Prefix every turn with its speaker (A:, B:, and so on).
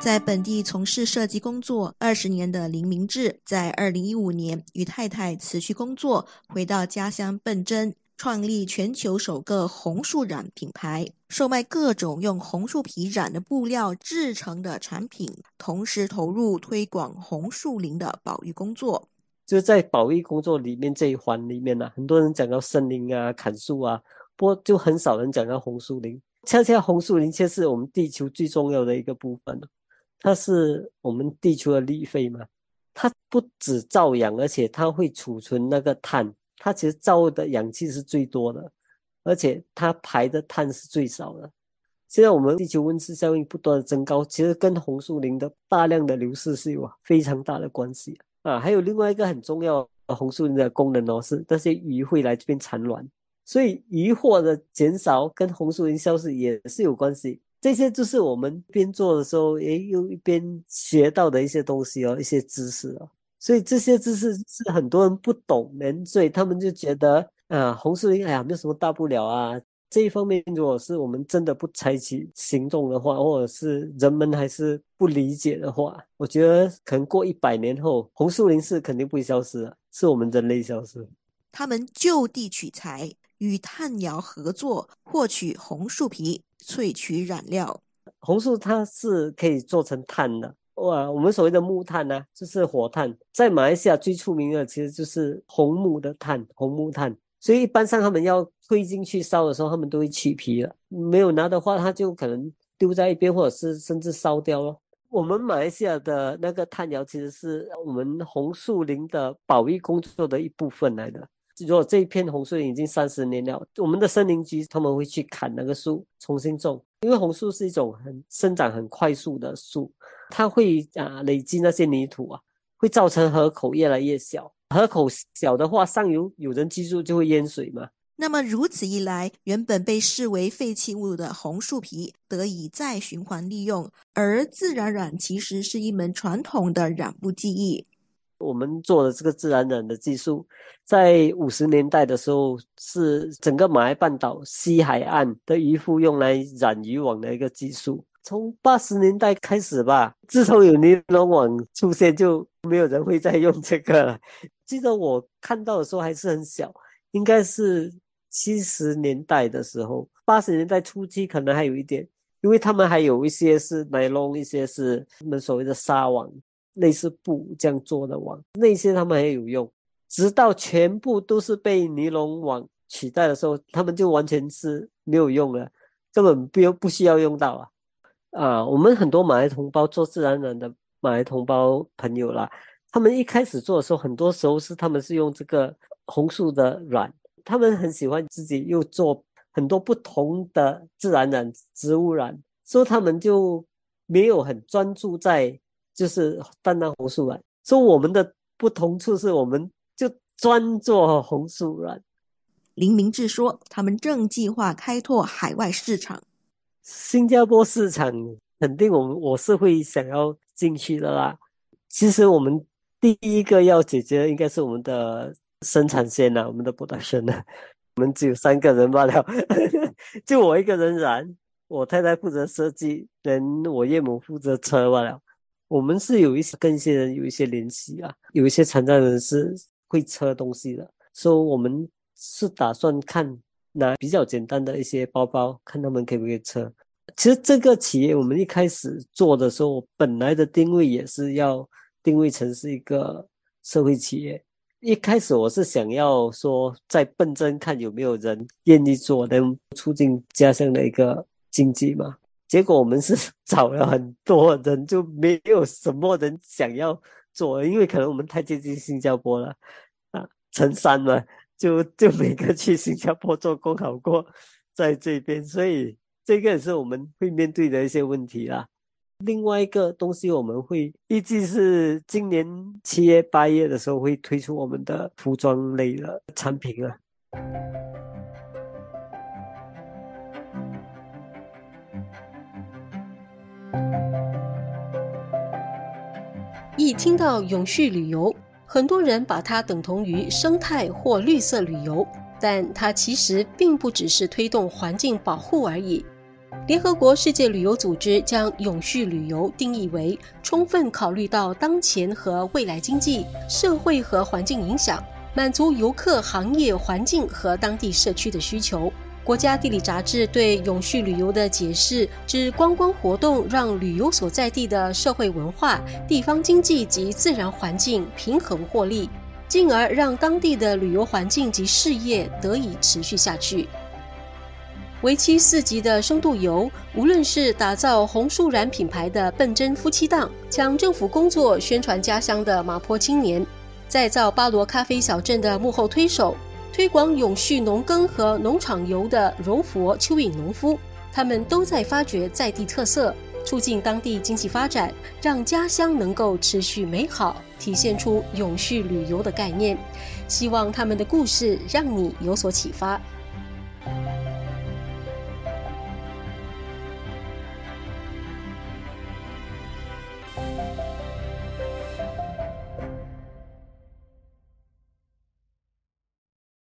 A: 在本地从事设计工作二十年的林明志，在二零一五年与太太辞去工作，回到家乡笨真，创立全球首个红树染品牌，售卖各种用红树皮染的布料制成的产品，同时投入推广红树林的保育工作。
B: 就在保育工作里面这一环里面呢，很多人讲到森林啊、砍树啊，不过就很少人讲到红树林。恰恰红树林却是我们地球最重要的一个部分。它是我们地球的绿肺嘛，它不止造氧，而且它会储存那个碳，它其实造的氧气是最多的，而且它排的碳是最少的。现在我们地球温室效应不断的增高，其实跟红树林的大量的流失是有非常大的关系啊。还有另外一个很重要的红树林的功能哦，是那些鱼会来这边产卵，所以渔获的减少跟红树林消失也是有关系。这些就是我们边做的时候，诶，又一边学到的一些东西哦，一些知识哦。所以这些知识是很多人不懂，所以他们就觉得啊，红树林，哎呀，没有什么大不了啊。这一方面，如果是我们真的不采取行动的话，或者是人们还是不理解的话，我觉得可能过一百年后，红树林是肯定不会消失的，是我们人类消失。
A: 他们就地取材，与炭窑合作，获取红树皮。萃取染料，
B: 红树它是可以做成炭的哇。我们所谓的木炭呢，就是火炭。在马来西亚最出名的其实就是红木的炭，红木炭。所以一般上他们要推进去烧的时候，他们都会去皮了。没有拿的话，他就可能丢在一边，或者是甚至烧掉了。我们马来西亚的那个炭窑，其实是我们红树林的保育工作的一部分来的。如果这一片红树林已经三十年了，我们的森林局他们会去砍那个树，重新种。因为红树是一种很生长很快速的树，它会啊累积那些泥土啊，会造成河口越来越小。河口小的话，上游有人居住就会淹水嘛。
A: 那么如此一来，原本被视为废弃物的红树皮得以再循环利用，而自然染其实是一门传统的染布技艺。
B: 我们做的这个自然染的技术，在五十年代的时候，是整个马来半岛西海岸的渔夫用来染渔网的一个技术。从八十年代开始吧，自从有尼龙网出现，就没有人会再用这个了。记得我看到的时候还是很小，应该是七十年代的时候，八十年代初期可能还有一点，因为他们还有一些是尼龙，一些是他们所谓的纱网。类似布这样做的网，那些他们还有用，直到全部都是被尼龙网取代的时候，他们就完全是没有用了，根本不用不需要用到啊！啊，我们很多马来同胞做自然染的马来同胞朋友啦，他们一开始做的时候，很多时候是他们是用这个红树的染，他们很喜欢自己又做很多不同的自然染、植物染，所以他们就没有很专注在。就是单单红树染，所以我们的不同处是，我们就专做红树软。
A: 林明志说，他们正计划开拓海外市场，
B: 新加坡市场肯定我们我是会想要进去的啦。其实我们第一个要解决的应该是我们的生产线呐，我们的 production 呐。我们只有三个人罢了，就我一个人染，我太太负责设计，等我岳母负责车罢了。我们是有一些跟一些人有一些联系啊，有一些残障人士会车东西的，所以我们是打算看拿比较简单的一些包包，看他们可不可以车。其实这个企业我们一开始做的时候，我本来的定位也是要定位成是一个社会企业。一开始我是想要说在笨真看有没有人愿意做，能促进家乡的一个经济嘛。结果我们是 找了很多人，就没有什么人想要做，因为可能我们太接近新加坡了啊，成山嘛，就 就每个去新加坡做工好过在这边，所以这个也是我们会面对的一些问题啦。另外一个东西，我们会预计是今年七月八月的时候会推出我们的服装类的产品啊。
C: 一听到永续旅游，很多人把它等同于生态或绿色旅游，但它其实并不只是推动环境保护而已。联合国世界旅游组织将永续旅游定义为充分考虑到当前和未来经济、社会和环境影响，满足游客、行业、环境和当地社区的需求。国家地理杂志对永续旅游的解释指，观光活动让旅游所在地的社会文化、地方经济及自然环境平衡获利，进而让当地的旅游环境及事业得以持续下去。为期四集的深度游，无论是打造红树染品牌的笨珍夫妻档，将政府工作宣传家乡的马坡青年，再造巴罗咖啡小镇的幕后推手，推广永续农耕和农场游的柔佛蚯蚓农夫，他们都在发掘在地特色，促进当地经济发展，让家乡能够持续美好，体现出永续旅游的概念。希望他们的故事让你有所启发。